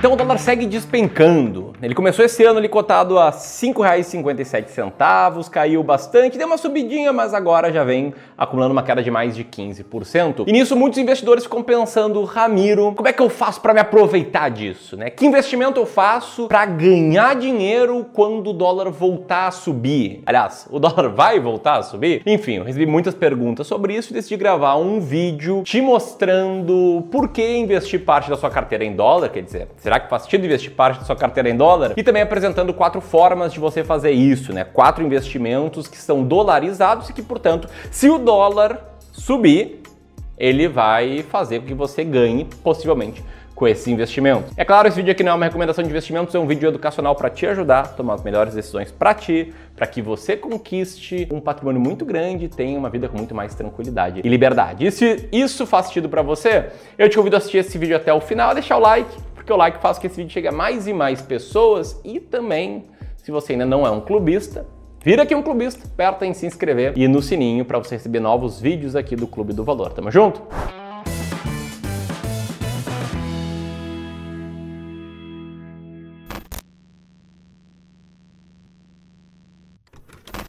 Então o dólar segue despencando. Ele começou esse ano ali cotado a R$ 5,57, caiu bastante, deu uma subidinha, mas agora já vem acumulando uma queda de mais de 15%. E nisso muitos investidores ficam pensando, Ramiro, como é que eu faço para me aproveitar disso, né? Que investimento eu faço para ganhar dinheiro quando o dólar voltar a subir? Aliás, o dólar vai voltar a subir? Enfim, eu recebi muitas perguntas sobre isso e decidi gravar um vídeo te mostrando por que investir parte da sua carteira em dólar, quer dizer, Será que faz sentido investir parte da sua carteira em dólar? E também apresentando quatro formas de você fazer isso, né? Quatro investimentos que são dolarizados e que, portanto, se o dólar subir, ele vai fazer com que você ganhe possivelmente com esse investimento. É claro, esse vídeo aqui não é uma recomendação de investimentos, é um vídeo educacional para te ajudar a tomar as melhores decisões para ti, para que você conquiste um patrimônio muito grande e tenha uma vida com muito mais tranquilidade e liberdade. E se isso faz sentido para você, eu te convido a assistir esse vídeo até o final, deixar o like, porque o like faz com que esse vídeo chegue a mais e mais pessoas e também, se você ainda não é um clubista, Vira aqui um clubista, aperta em se inscrever e no sininho para você receber novos vídeos aqui do Clube do Valor. Tamo junto?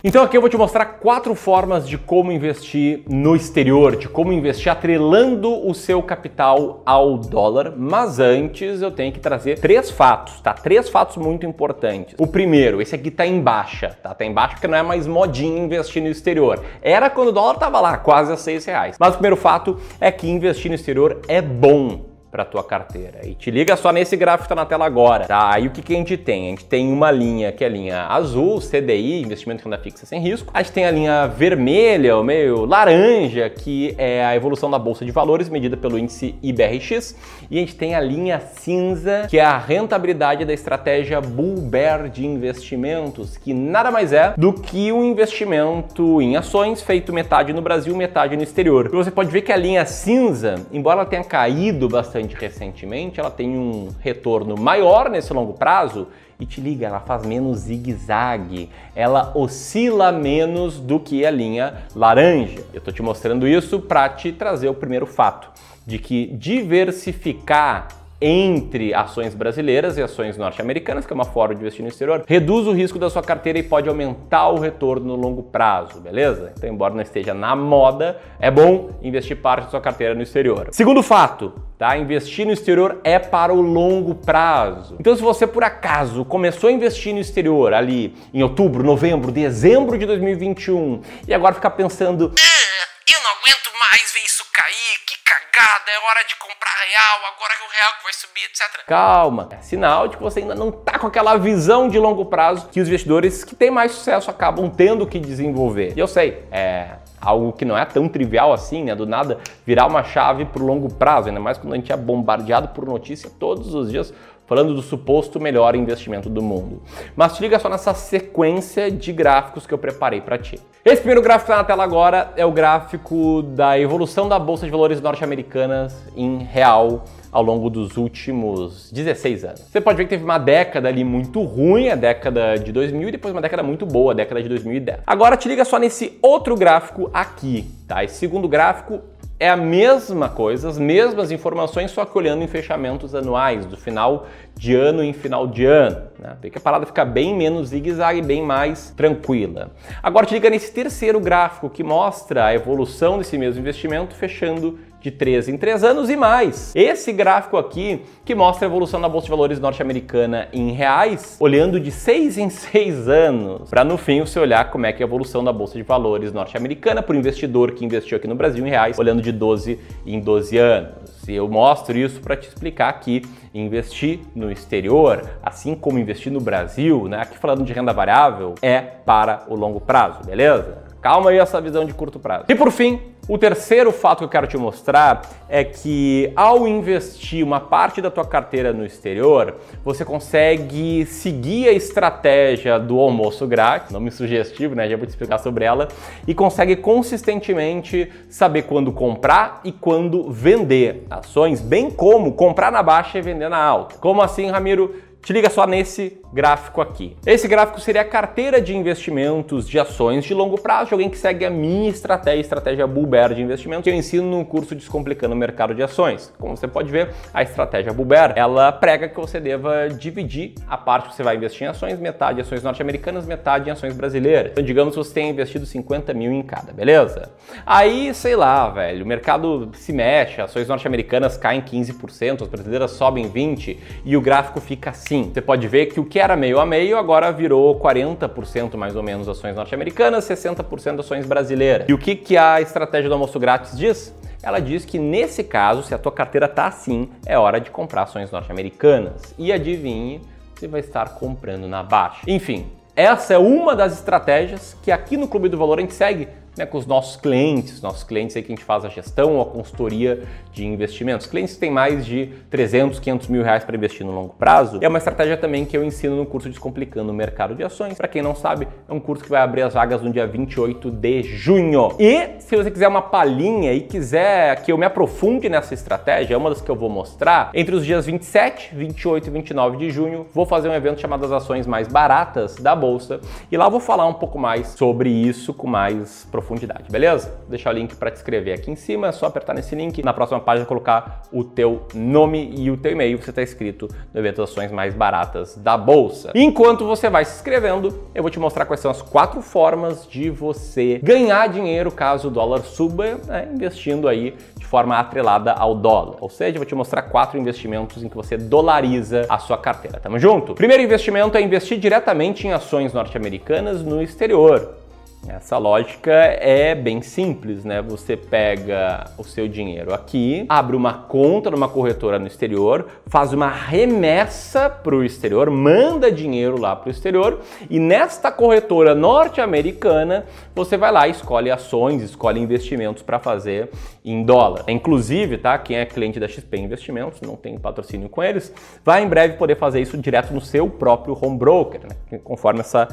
Então aqui eu vou te mostrar quatro formas de como investir no exterior, de como investir atrelando o seu capital ao dólar, mas antes eu tenho que trazer três fatos, tá? Três fatos muito importantes. O primeiro, esse aqui tá em baixa, tá? Tá em baixa porque não é mais modinha investir no exterior. Era quando o dólar tava lá, quase a seis reais. Mas o primeiro fato é que investir no exterior é bom para tua carteira. E te liga só nesse gráfico que está na tela agora, tá? Aí o que, que a gente tem? A gente tem uma linha que é a linha azul, CDI, investimento em renda fixa sem risco. A gente tem a linha vermelha, ou meio laranja, que é a evolução da bolsa de valores medida pelo índice IBRX. E a gente tem a linha cinza, que é a rentabilidade da estratégia Bull Bear de investimentos, que nada mais é do que um investimento em ações feito metade no Brasil, metade no exterior. E você pode ver que a linha cinza, embora ela tenha caído bastante bastante recentemente, ela tem um retorno maior nesse longo prazo e te liga, ela faz menos zigue-zague, ela oscila menos do que a linha laranja. Eu estou te mostrando isso para te trazer o primeiro fato de que diversificar entre ações brasileiras e ações norte-americanas, que é uma forma de investir no exterior, reduz o risco da sua carteira e pode aumentar o retorno no longo prazo, beleza? Então, embora não esteja na moda, é bom investir parte da sua carteira no exterior. Segundo fato, tá? Investir no exterior é para o longo prazo. Então, se você por acaso começou a investir no exterior ali em outubro, novembro, dezembro de 2021 e agora ficar pensando, é, eu não aguento mais ver isso cair, que é hora de comprar real, agora que o real vai subir, etc. Calma, é sinal de que você ainda não tá com aquela visão de longo prazo que os investidores que têm mais sucesso acabam tendo que desenvolver. E eu sei, é algo que não é tão trivial assim, né? Do nada virar uma chave para o longo prazo, ainda mais quando a gente é bombardeado por notícia todos os dias falando do suposto melhor investimento do mundo. Mas te liga só nessa sequência de gráficos que eu preparei para ti. Esse primeiro gráfico que está na tela agora é o gráfico da evolução da bolsa de valores norte-americanas em real ao longo dos últimos 16 anos. Você pode ver que teve uma década ali muito ruim, a década de 2000, e depois uma década muito boa, a década de 2010. Agora te liga só nesse outro gráfico aqui, tá? Esse segundo gráfico é a mesma coisa, as mesmas informações, só que olhando em fechamentos anuais, do final de ano em final de ano. Né? Vê que a parada fica bem menos zigue-zague, bem mais tranquila. Agora te liga nesse terceiro gráfico que mostra a evolução desse mesmo investimento fechando de 3 em 3 anos e mais. Esse gráfico aqui que mostra a evolução da bolsa de valores norte-americana em reais, olhando de 6 em 6 anos, para no fim você olhar como é que é a evolução da bolsa de valores norte-americana para o investidor que investiu aqui no Brasil em reais, olhando de 12 em 12 anos. E eu mostro isso para te explicar que investir no exterior, assim como investir no Brasil, né, aqui falando de renda variável, é para o longo prazo, beleza? Calma aí essa visão de curto prazo. E por fim, o terceiro fato que eu quero te mostrar é que ao investir uma parte da tua carteira no exterior, você consegue seguir a estratégia do almoço grátis, nome sugestivo, né? Já vou te explicar sobre ela, e consegue consistentemente saber quando comprar e quando vender ações, bem como comprar na baixa e vender na alta. Como assim, Ramiro? Te liga só nesse gráfico aqui. Esse gráfico seria a carteira de investimentos de ações de longo prazo de alguém que segue a minha estratégia, estratégia Bull Bear de investimento, que eu ensino no curso Descomplicando o Mercado de Ações. Como você pode ver, a estratégia Bull Bear, ela prega que você deva dividir a parte que você vai investir em ações, metade em ações norte-americanas, metade em ações brasileiras. Então, digamos que você tenha investido 50 mil em cada, beleza? Aí, sei lá, velho, o mercado se mexe, ações norte-americanas caem 15%, as brasileiras sobem 20% e o gráfico fica assim Sim, você pode ver que o que era meio a meio agora virou 40% mais ou menos ações norte-americanas, 60% ações brasileiras. E o que, que a estratégia do almoço grátis diz? Ela diz que nesse caso, se a tua carteira tá assim, é hora de comprar ações norte-americanas. E adivinhe, você vai estar comprando na baixa. Enfim, essa é uma das estratégias que aqui no Clube do Valor a gente segue né, com os nossos clientes, nossos clientes aí que a gente faz a gestão ou a consultoria de investimentos. Clientes que têm mais de 300, 500 mil reais para investir no longo prazo. É uma estratégia também que eu ensino no curso Descomplicando o Mercado de Ações. Para quem não sabe, é um curso que vai abrir as vagas no dia 28 de junho. E se você quiser uma palhinha e quiser que eu me aprofunde nessa estratégia, é uma das que eu vou mostrar, entre os dias 27, 28 e 29 de junho, vou fazer um evento chamado As Ações Mais Baratas da Bolsa. E lá vou falar um pouco mais sobre isso com mais profundidade, beleza? Vou deixar o link para te inscrever aqui em cima, é só apertar nesse link. Na próxima página colocar o teu nome e o teu e-mail, você está inscrito no evento Ações Mais Baratas da Bolsa. Enquanto você vai se inscrevendo, eu vou te mostrar quais são as quatro formas de você ganhar dinheiro caso o dólar suba, né, investindo aí de forma atrelada ao dólar. Ou seja, eu vou te mostrar quatro investimentos em que você dolariza a sua carteira. Tamo junto? Primeiro investimento é investir diretamente em ações norte-americanas no exterior. Essa lógica é bem simples, né? Você pega o seu dinheiro aqui, abre uma conta numa corretora no exterior, faz uma remessa para o exterior, manda dinheiro lá para o exterior e nesta corretora norte-americana você vai lá, escolhe ações, escolhe investimentos para fazer em dólar. Inclusive, tá? Quem é cliente da XP Investimentos, não tem patrocínio com eles, vai em breve poder fazer isso direto no seu próprio home broker, né? Conforme essa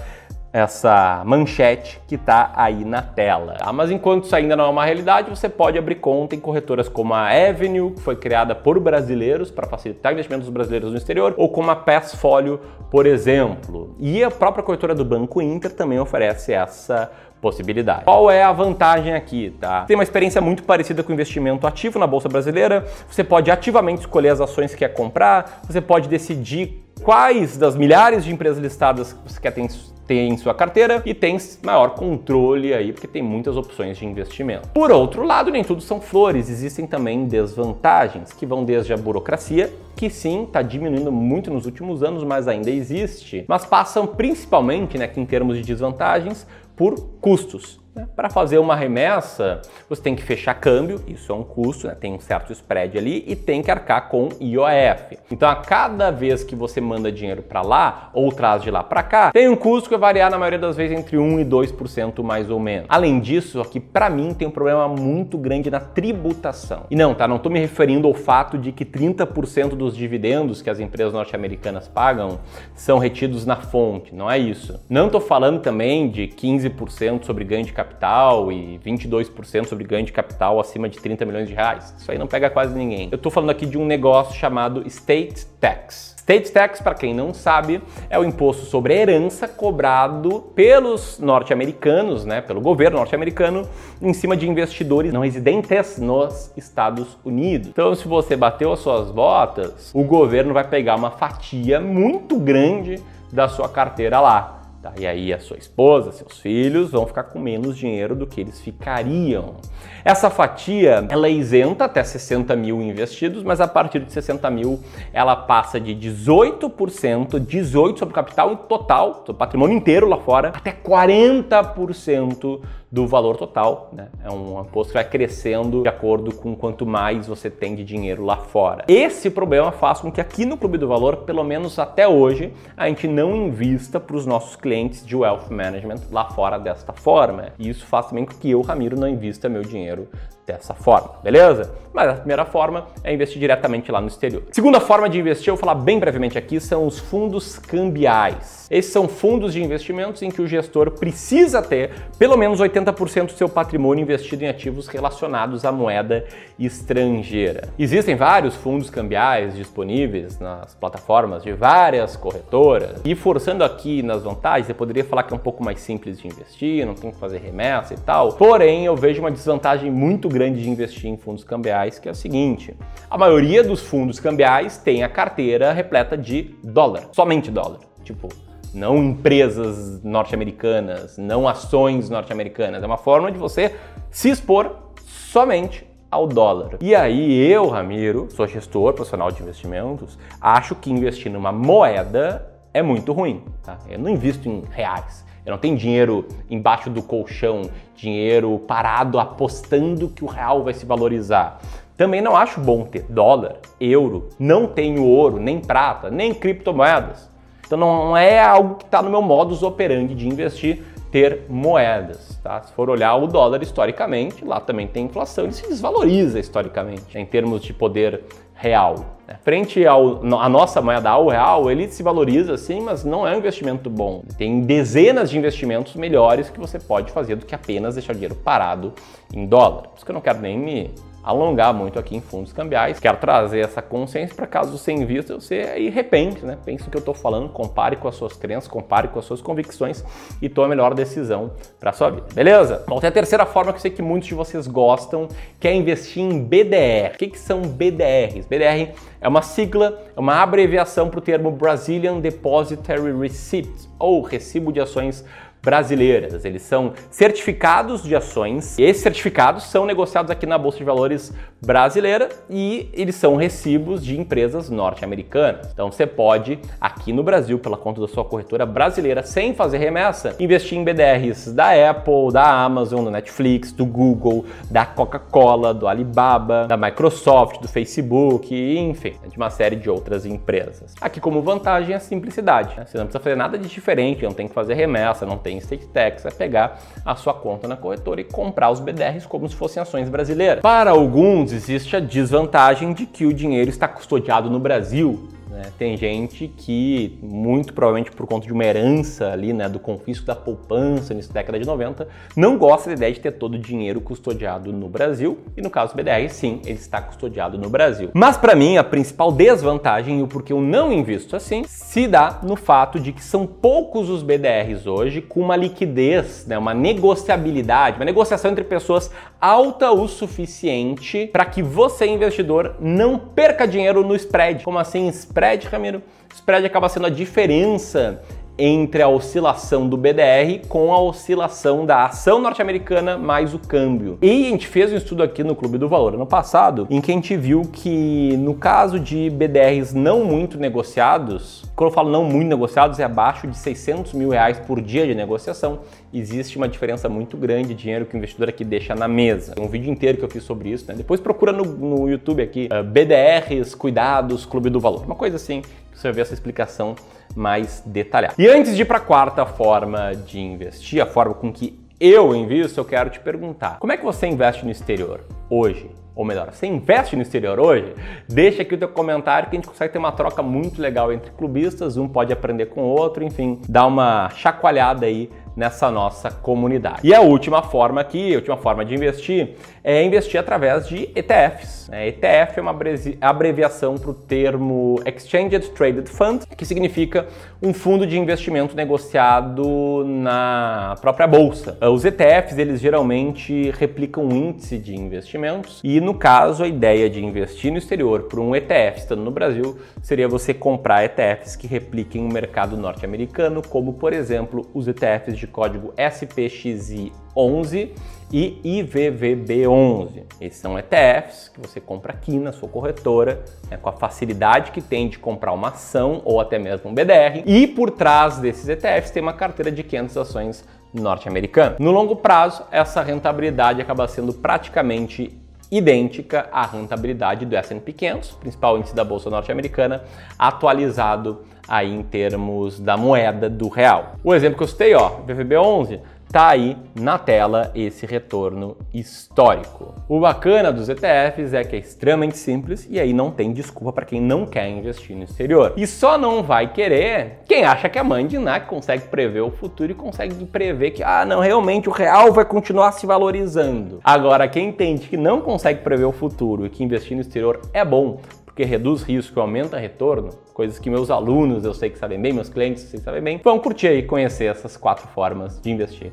essa manchete que está aí na tela. Ah, mas enquanto isso ainda não é uma realidade, você pode abrir conta em corretoras como a Avenue, que foi criada por brasileiros para facilitar investimentos brasileiros no exterior, ou como a Passfolio, por exemplo. E a própria corretora do Banco Inter também oferece essa possibilidade. Qual é a vantagem aqui, tá? Tem uma experiência muito parecida com investimento ativo na bolsa brasileira. Você pode ativamente escolher as ações que quer comprar, você pode decidir quais das milhares de empresas listadas que você quer ter tem em sua carteira e tem maior controle aí, porque tem muitas opções de investimento. Por outro lado, nem tudo são flores, existem também desvantagens, que vão desde a burocracia, que sim, está diminuindo muito nos últimos anos, mas ainda existe, mas passam principalmente, né, em termos de desvantagens, por custos. Para fazer uma remessa, você tem que fechar câmbio, isso é um custo, né? tem um certo spread ali, e tem que arcar com IOF. Então, a cada vez que você manda dinheiro para lá ou traz de lá para cá, tem um custo que vai variar na maioria das vezes entre 1 e 2% mais ou menos. Além disso, aqui para mim tem um problema muito grande na tributação. E não, tá? Não estou me referindo ao fato de que 30% dos dividendos que as empresas norte-americanas pagam são retidos na fonte. Não é isso. Não estou falando também de 15% sobre ganho de capital capital e 22% sobre ganho de capital acima de 30 milhões de reais. Isso aí não pega quase ninguém. Eu estou falando aqui de um negócio chamado State Tax. State Tax, para quem não sabe, é o imposto sobre herança cobrado pelos norte-americanos, né, pelo governo norte-americano, em cima de investidores não residentes nos Estados Unidos. Então, se você bateu as suas botas, o governo vai pegar uma fatia muito grande da sua carteira lá. Tá? E aí a sua esposa, seus filhos vão ficar com menos dinheiro do que eles ficariam. Essa fatia ela é isenta até 60 mil investidos, mas a partir de 60 mil ela passa de 18%, 18% sobre o capital total, sobre o patrimônio inteiro lá fora, até 40% do valor total. Né? É um imposto que vai crescendo de acordo com quanto mais você tem de dinheiro lá fora. Esse problema faz com que aqui no Clube do Valor, pelo menos até hoje, a gente não invista para os nossos clientes de wealth management lá fora desta forma. E isso faz também com que eu, Ramiro, não invista meu dinheiro dessa forma, beleza? Mas a primeira forma é investir diretamente lá no exterior. Segunda forma de investir, eu vou falar bem brevemente aqui, são os fundos cambiais. Esses são fundos de investimentos em que o gestor precisa ter pelo menos 80% do seu patrimônio investido em ativos relacionados à moeda estrangeira. Existem vários fundos cambiais disponíveis nas plataformas de várias corretoras. E forçando aqui nas vantagens, eu poderia falar que é um pouco mais simples de investir, não tem que fazer remessa e tal. Porém, eu vejo uma desvantagem muito grande de investir em fundos cambiais, que é o seguinte: a maioria dos fundos cambiais tem a carteira repleta de dólar, somente dólar. Tipo, não empresas norte-americanas, não ações norte-americanas. É uma forma de você se expor somente ao dólar. E aí eu, Ramiro, sou gestor profissional de investimentos, acho que investir numa moeda é muito ruim. Tá? Eu não invisto em reais. Não tenho dinheiro embaixo do colchão, dinheiro parado apostando que o real vai se valorizar. Também não acho bom ter dólar, euro, não tenho ouro, nem prata, nem criptomoedas. Então não é algo que está no meu modus operandi de investir ter moedas. Tá? Se for olhar o dólar historicamente, lá também tem inflação, ele se desvaloriza historicamente em termos de poder real. Né? Frente à nossa moeda ao real, ele se valoriza sim, mas não é um investimento bom. Tem dezenas de investimentos melhores que você pode fazer do que apenas deixar o dinheiro parado em dólar. Por isso que eu não quero nem me alongar muito aqui em fundos cambiais. Quero trazer essa consciência para caso você invista, você aí repense, né? Pense no que eu estou falando, compare com as suas crenças, compare com as suas convicções e tome a melhor decisão para sua vida. Beleza? Bom, tem a terceira forma que eu sei que muitos de vocês gostam, que é investir em BDR. O que, que são BDRs? BDR é uma sigla, é uma abreviação para o termo Brazilian Depository Receipt ou recibo de ações brasileiras. Eles são certificados de ações. E esses certificados são negociados aqui na Bolsa de Valores brasileira e eles são recibos de empresas norte-americanas. Então você pode, aqui no Brasil, pela conta da sua corretora brasileira, sem fazer remessa, investir em BDRs da Apple, da Amazon, da Netflix, do Google, da Coca-Cola, do Alibaba, da Microsoft, do Facebook, enfim, de uma série de outras empresas. Aqui como vantagem a simplicidade. Né? Você não precisa fazer nada de diferente, não tem que fazer remessa, não tem State Tax, é pegar a sua conta na corretora e comprar os BDRs como se fossem ações brasileiras. Para alguns existe a desvantagem de que o dinheiro está custodiado no Brasil né? Tem gente que, muito provavelmente por conta de uma herança ali, né, do confisco da poupança nessa década de 90, não gosta da ideia de ter todo o dinheiro custodiado no Brasil. E no caso do BDR, sim, ele está custodiado no Brasil. Mas para mim, a principal desvantagem e o porquê eu não invisto assim se dá no fato de que são poucos os BDRs hoje com uma liquidez, né, uma negociabilidade, uma negociação entre pessoas alta o suficiente para que você, investidor, não perca dinheiro no spread. Como assim spread? Spread, Ramiro? Spread acaba sendo a diferença entre a oscilação do BDR com a oscilação da ação norte-americana mais o câmbio. E a gente fez um estudo aqui no Clube do Valor ano passado, em que a gente viu que no caso de BDRs não muito negociados, quando eu falo não muito negociados, é abaixo de 600 mil reais por dia de negociação, existe uma diferença muito grande de dinheiro que o investidor aqui deixa na mesa. Tem um vídeo inteiro que eu fiz sobre isso, né? Depois procura no, no YouTube aqui, uh, BDRs, cuidados, Clube do Valor. Uma coisa assim, você vai ver essa explicação mais detalhada. E antes de ir para a quarta forma de investir, a forma com que eu invisto, eu quero te perguntar: como é que você investe no exterior hoje? Ou melhor, você investe no exterior hoje? Deixa aqui o teu comentário que a gente consegue ter uma troca muito legal entre clubistas, um pode aprender com o outro, enfim, dá uma chacoalhada aí nessa nossa comunidade. E a última forma aqui, a última forma de investir é investir através de ETFs. ETF é uma abreviação para o termo Exchanged Traded Fund, que significa um fundo de investimento negociado na própria bolsa. Os ETFs eles geralmente replicam um índice de investimentos e no caso a ideia de investir no exterior por um ETF estando no Brasil seria você comprar ETFs que repliquem o mercado norte-americano, como por exemplo os ETFs de código SPXI11 e IVVB11. Esses são ETFs que você compra aqui na sua corretora, né, com a facilidade que tem de comprar uma ação ou até mesmo um BDR. E por trás desses ETFs tem uma carteira de 500 ações norte-americanas. No longo prazo, essa rentabilidade acaba sendo praticamente idêntica à rentabilidade do S&P 500, principal índice da bolsa norte-americana, atualizado aí em termos da moeda do real. O exemplo que eu citei, ó, VVB11, tá aí na tela esse retorno histórico. O bacana dos ETFs é que é extremamente simples e aí não tem desculpa para quem não quer investir no exterior. E só não vai querer quem acha que a mãe de Ná consegue prever o futuro e consegue prever que, ah, não, realmente o real vai continuar se valorizando. Agora, quem entende que não consegue prever o futuro e que investir no exterior é bom, porque reduz risco e aumenta retorno, coisas que meus alunos eu sei que sabem bem, meus clientes eu sei que sabem bem, vão curtir e conhecer essas quatro formas de investir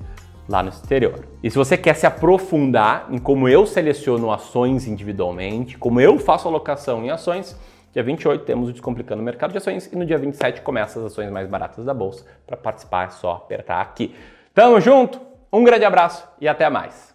lá no exterior. E se você quer se aprofundar em como eu seleciono ações individualmente, como eu faço alocação em ações, dia 28 temos o Descomplicando o Mercado de Ações e no dia 27 começa as ações mais baratas da bolsa. Para participar é só apertar aqui. Tamo junto, um grande abraço e até mais.